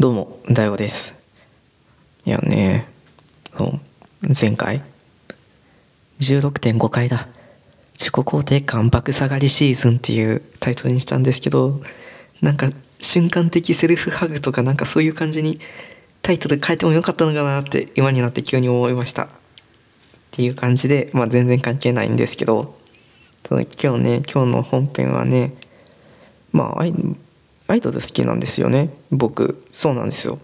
どうも、大悟です。いやね、そう前回、16.5回だ。自己肯定感爆下がりシーズンっていうタイトルにしたんですけど、なんか瞬間的セルフハグとかなんかそういう感じにタイトル変えてもよかったのかなって今になって急に思いました。っていう感じで、まあ全然関係ないんですけど、ただ今日ね、今日の本編はね、まあアイドル好きなんですよね。僕。そうなんですよ。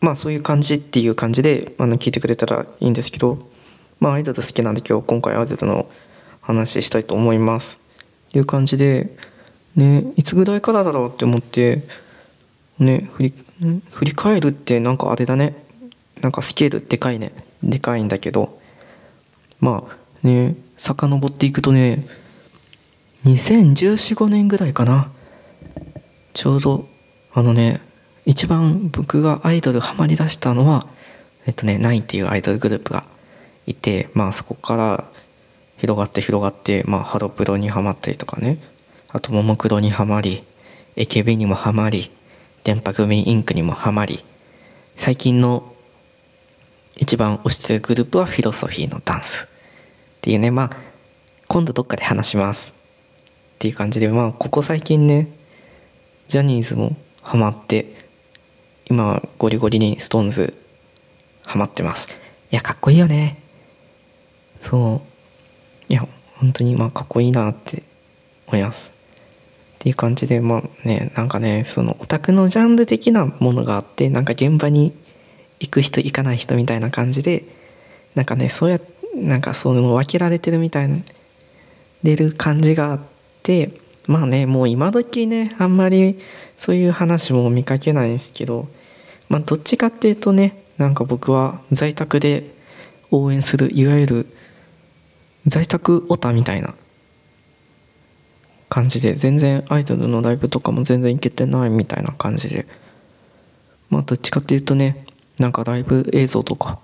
まあそういう感じっていう感じであの聞いてくれたらいいんですけど。まあアイドル好きなんで今日今回アイドルの話したいと思います。っていう感じでねいつぐらいからだろうって思ってね振り振り返るってなんかあれだね。なんかスケールでかいね。でかいんだけど。まあね遡っていくとね2 0 1 4 5年ぐらいかな。ちょうどあのね一番僕がアイドルハマりだしたのはえっとねナインっていうアイドルグループがいてまあそこから広がって広がってまあハロプロにハマったりとかね。あとももクロにハマり AKB にもハマり電波組インクにもハマり最近の一番推してるグループはフィロソフィーのダンスっていうね。まあ今度どっかで話しますっていう感じでまあここ最近ねジャニーズもハマって今ゴリゴリにストーンズハマってます。いやかっこいいよね。そう。いや本当にまあかっこいいなって思います。っていう感じでまあねなんかねそのオタクのジャンル的なものがあってなんか現場に行く人行かない人みたいな感じでなんかねそうやなんかその分けられてるみたいな出る感じがあってまあねもう今時ねあんまりそういう話も見かけないですけどまあどっちかっていうとねなんか僕は在宅で応援するいわゆる在宅オタみたいな感じで全然アイドルのライブとかも全然行けてないみたいな感じでまあどっちかっていうとねなんかライブ映像とか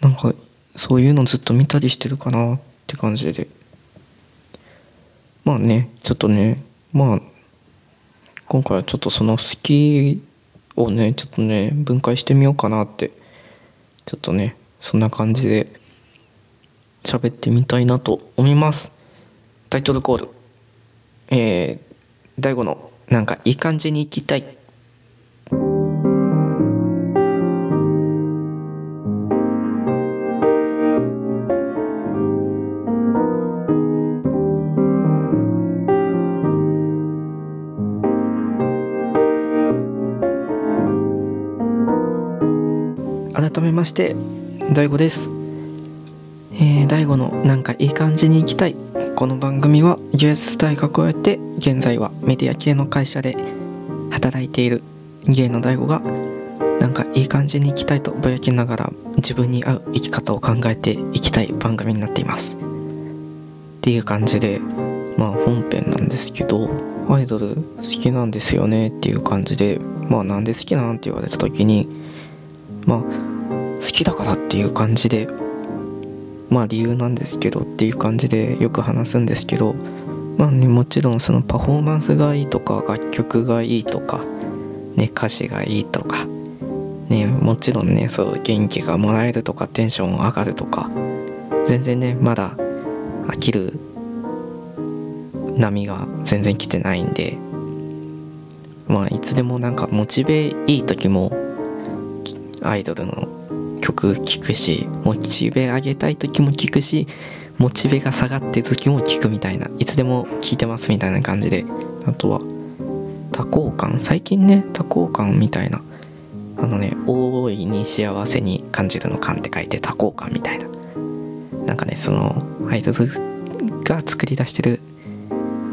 なんかそういうのずっと見たりしてるかなって感じで。まあねちょっとねまあ今回はちょっとその好きをねちょっとね分解してみようかなってちょっとねそんな感じで喋ってみたいなと思います。タイトルコール。えー、大悟のなんかいい感じに行きたい。改めまして大悟です。えー、大悟のなんかいい感じに行きたい。この番組は US 大学をやって現在はメディア系の会社で働いている芸の大悟がなんかいい感じに行きたいとぼやきながら自分に合う生き方を考えていきたい番組になっています。っていう感じでまあ本編なんですけどアイドル好きなんですよねっていう感じでまあなんで好きなんって言われた時にまあ好きだからっていう感じでまあ理由なんですけどっていう感じでよく話すんですけどまあねもちろんそのパフォーマンスがいいとか楽曲がいいとかね歌詞がいいとかねもちろんねそう元気がもらえるとかテンション上がるとか全然ねまだ飽きる波が全然来てないんでまあいつでもなんかモチベいい時もアイドルの曲聴くしモチベ上げたい時も聴くしモチベが下がって時も聴くみたいないつでも聴いてますみたいな感じで。あとは多幸感最近ね多幸感みたいなあのね大いに幸せに感じるの感って書いて多幸感みたいな。なんかねそのアイドルが作り出してる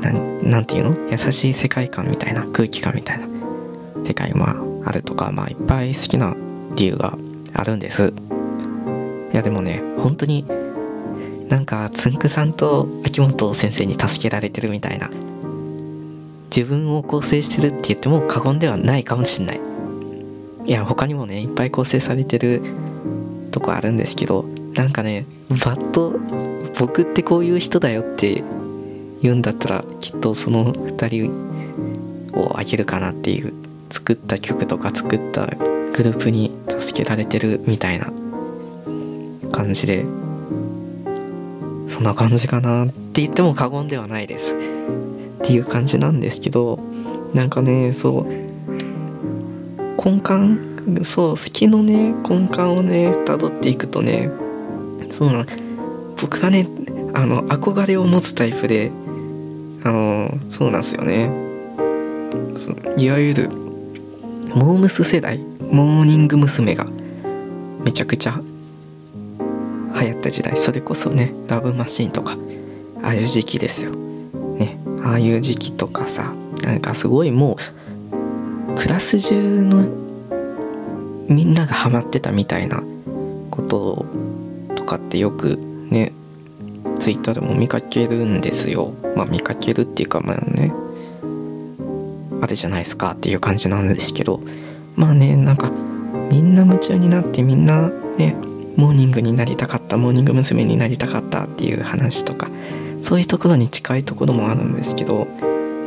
なんなんていうの？優しい世界観みたいな空気感みたいな世界まああるとかまあいっぱい好きな理由があるんです。いやでもね本当になんかつんくさんと秋元先生に助けられてるみたいな自分を構成してるって言っても過言ではないかもしんない。いや他にもねいっぱい構成されてるとこあるんですけどなんかねバッと僕ってこういう人だよって言うんだったらきっとその2人をあげるかなっていう作った曲とか作ったグループに助けられてるみたいな感じでそんな感じかなって言っても過言ではないですっていう感じなんですけどなんかねそう根幹そう好きのね根幹をね辿っていくとねそうな僕はねあの憧れを持つタイプであのそうなんですよね。いわゆるモームス世代？モーニング娘。が。めちゃくちゃ。流行った時代。それこそねラブマシーンとか。ああいう時期ですよ。ね。ああいう時期とかさ。なんかすごいもうクラス中のみんながハマってたみたいな。こととかってよくね。ツイッターでも見かけるんですよ。まあ見かけるっていうかまあね。あれじゃないですかっていう感じなんですけどまあねなんかみんな夢中になってみんなねモーニングになりたかったモーニング娘。になりたかったっていう話とかそういうところに近いところもあるんですけど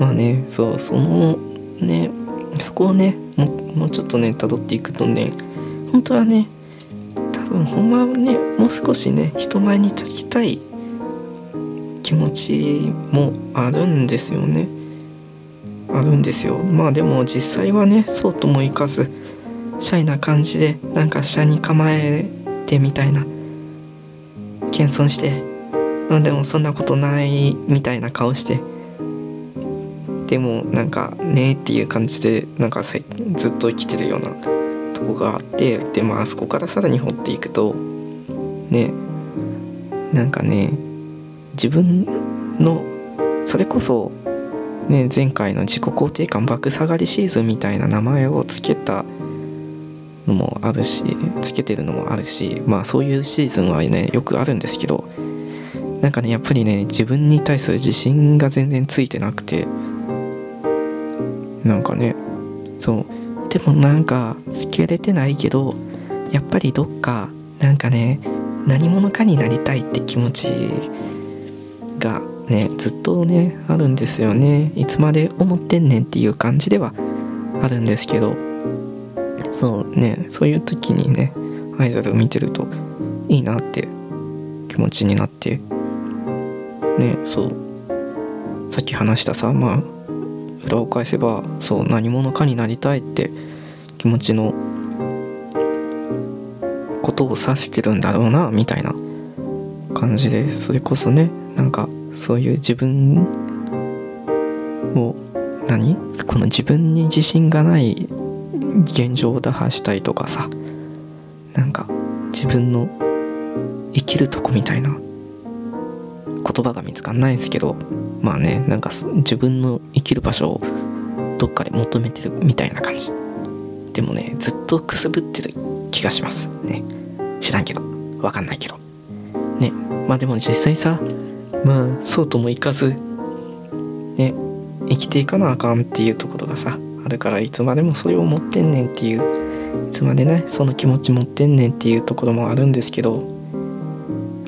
まあねそうそのねそこをねももうちょっとね辿っていくとね本当はね多分ほんまはねもう少しね人前に立ちたい気持ちもあるんですよねあるんですよ。まあでも実際はねそうともいかずシャイな感じでなんか下に構えてみたいな謙遜してまあでもそんなことないみたいな顔してでもなんかねっていう感じでなんかずっと生きてるようなとこがあってでまあそこからさらに掘っていくとねなんかね自分のそれこそね前回の自己肯定感爆下がりシーズンみたいな名前を付けたのもあるしつけてるのもあるしまあそういうシーズンはねよくあるんですけどなんかねやっぱりね自分に対する自信が全然ついてなくてなんかねそう。でもなんかつけれてないけどやっぱりどっかなんかね何者かになりたいって気持ちがねずっとねあるんですよね。いつまで思ってんねんっていう感じではあるんですけどそうねそういう時にねアイドルを見てるといいなって気持ちになってねそうさっき話したさまあ裏を返せばそう何者かになりたいって気持ちのことを指してるんだろうなみたいな感じでそれこそねそういう自分を何？この自分に自信がない現状を打破したいとかさ。なんか自分の生きるとこみたいな。言葉が見つかんないんですけど。まあねなんか自分の生きる場所をどっかで求めてるみたいな感じ。でもねずっとくすぶってる気がします。ね。知らんけど。わかんないけど。ね。まあでも実際さまあそうともいかずね生きていかなあかんっていうところがさあるからいつまでもそれを持ってんねんっていういつまでねその気持ち持ってんねんっていうところもあるんですけど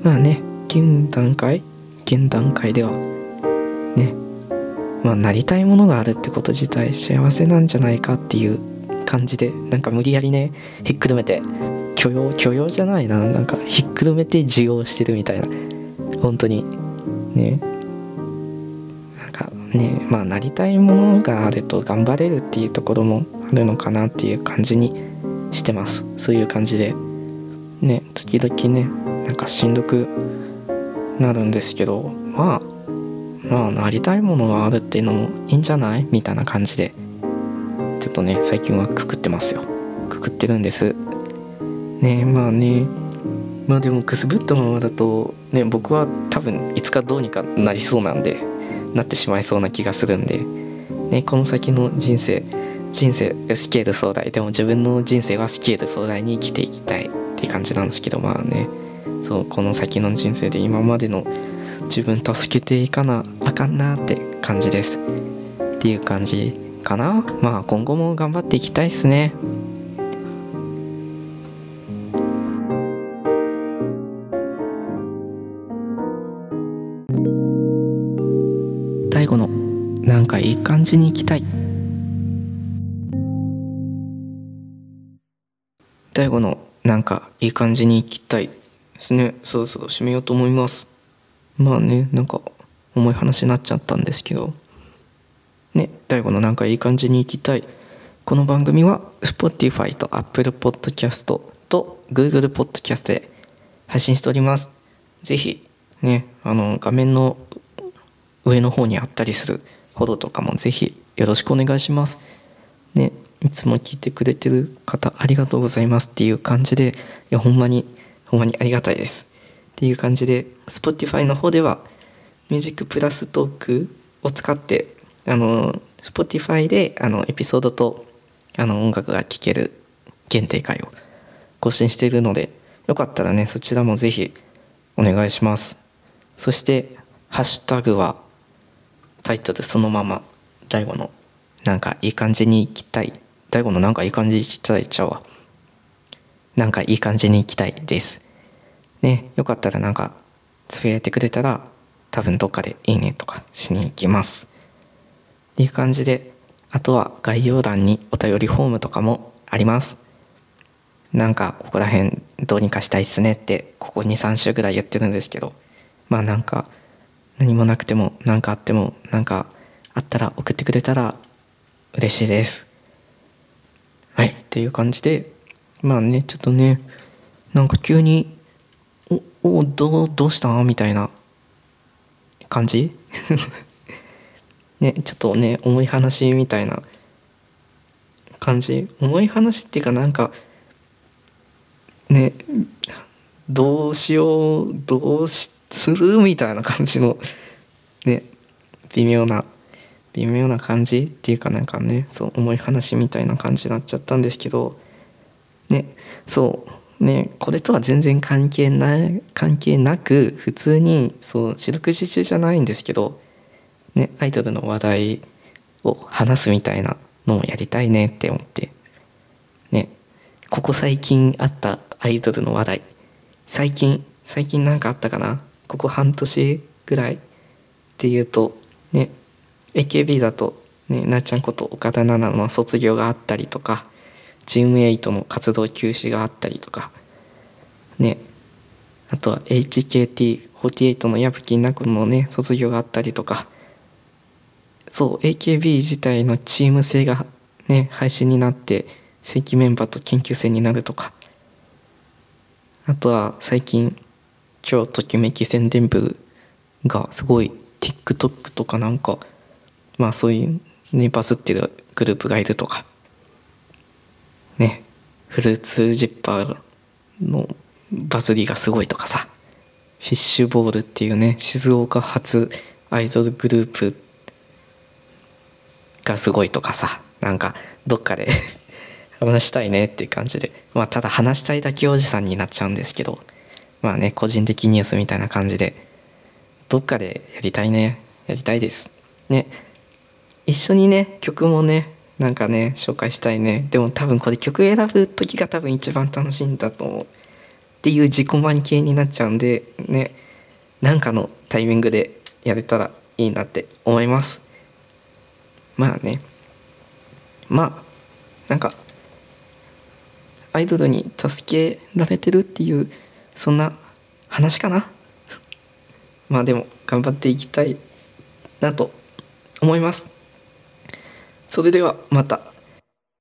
まあね現段階現段階ではねまあなりたいものがあるってこと自体幸せなんじゃないかっていう感じでなんか無理やりねひっくるめて許容許容じゃないななんかひっくるめて受容してるみたいな本当に。ね。なんかねまあなりたいものがあると頑張れるっていうところもあるのかなっていう感じにしてます。そういう感じで。ね時々ねなんかしんどくなるんですけどまあまあなりたいものがあるっていうのもいいんじゃない？みたいな感じで。ちょっとね最近はくくってますよ。くくってるんです。ねまあねまあでもくすぶったままだとね僕は多分いつかどうにかなりそうなんでなってしまいそうな気がするんでねこの先の人生人生スケール壮大でも自分の人生はスケール壮大に生きていきたいって感じなんですけどまあね。そうこの先の人生で今までの自分助けていかなあかんなって感じです。っていう感じかな。まあ今後も頑張っていきたいっすね。感じに行きたい。大悟のなんかいい感じに行きたいですね。そろそろ締めようと思います。まあねなんか重い話になっちゃったんですけど。ね大悟のなんかいい感じに行きたい。この番組は Spotify と Apple Podcast と Google Podcast で配信しております。ぜひねあの画面の上の方にあったりするフォローとかもぜひよろしくお願いします。ねいつも聞いてくれてる方ありがとうございますっていう感じでいやほんまにほんまにありがたいです。っていう感じで Spotify の方ではミュージックプラストークを使ってあの Spotify であのエピソードとあの音楽が聴ける限定会を更新しているのでよかったらねそちらもぜひお願いします。そしてハッシュタグはタイトルそのまま大悟のなんかいい感じに行きたい。大悟のなんかいい感じに行きたいちゃうわ。なんかいい感じに行きたいです。ねよかったらなんかつぶやいてくれたら多分どっかでいいねとかしに行きます。っていう感じであとは概要欄にお便りフォームとかもあります。なんかここら辺どうにかしたいっすねってここ23週ぐらい言ってるんですけどまあなんか何もなくても何かあってもなんかあったら送ってくれたら嬉しいです。はいっていう感じでまあねちょっとねなんか急に「おおどうどうした?」みたいな感じ？ねちょっとね重い話みたいな感じ？重い話っていうかなんかねどうしようどうしする？みたいな感じのね微妙な微妙な感じっていうかなんかねそう重い話みたいな感じになっちゃったんですけどねそうねこれとは全然関係ない関係なく普通にそう四六時中じゃないんですけどねアイドルの話題を話すみたいなのもやりたいねって思ってねここ最近あったアイドルの話題最近最近何かあったかな？ここ半年ぐらいっていうとね AKB だとねなっちゃんこと岡田奈々の卒業があったりとかチーム8の活動休止があったりとかねあとは HKT48 の矢吹奈子のね卒業があったりとかそう AKB 自体のチーム制がね廃止になって正規メンバーと研究生になるとかあとは最近超ときめき宣伝部がすごい TikTok とかなんかまあそういうねバズってるグループがいるとか。ね。フルーツジッパーのバズりがすごいとかさ。フィッシュボールっていうね静岡発アイドルグループがすごいとかさ。なんかどっかで話したいねっていう感じで。まあただ話したいだけおじさんになっちゃうんですけど。まあね個人的ニュースみたいな感じで。どっかでやりたいね。やりたいです。ね。一緒にね曲もねなんかね紹介したいね。でも多分これ曲選ぶ時が多分一番楽しいんだと思う。っていう自己満系になっちゃうんでね。なんかのタイミングでやれたらいいなって思います。まあね。まあなんかアイドルに助けられてるっていうそんな話かな？まあでも頑張っていきたいなと思います。それではまた。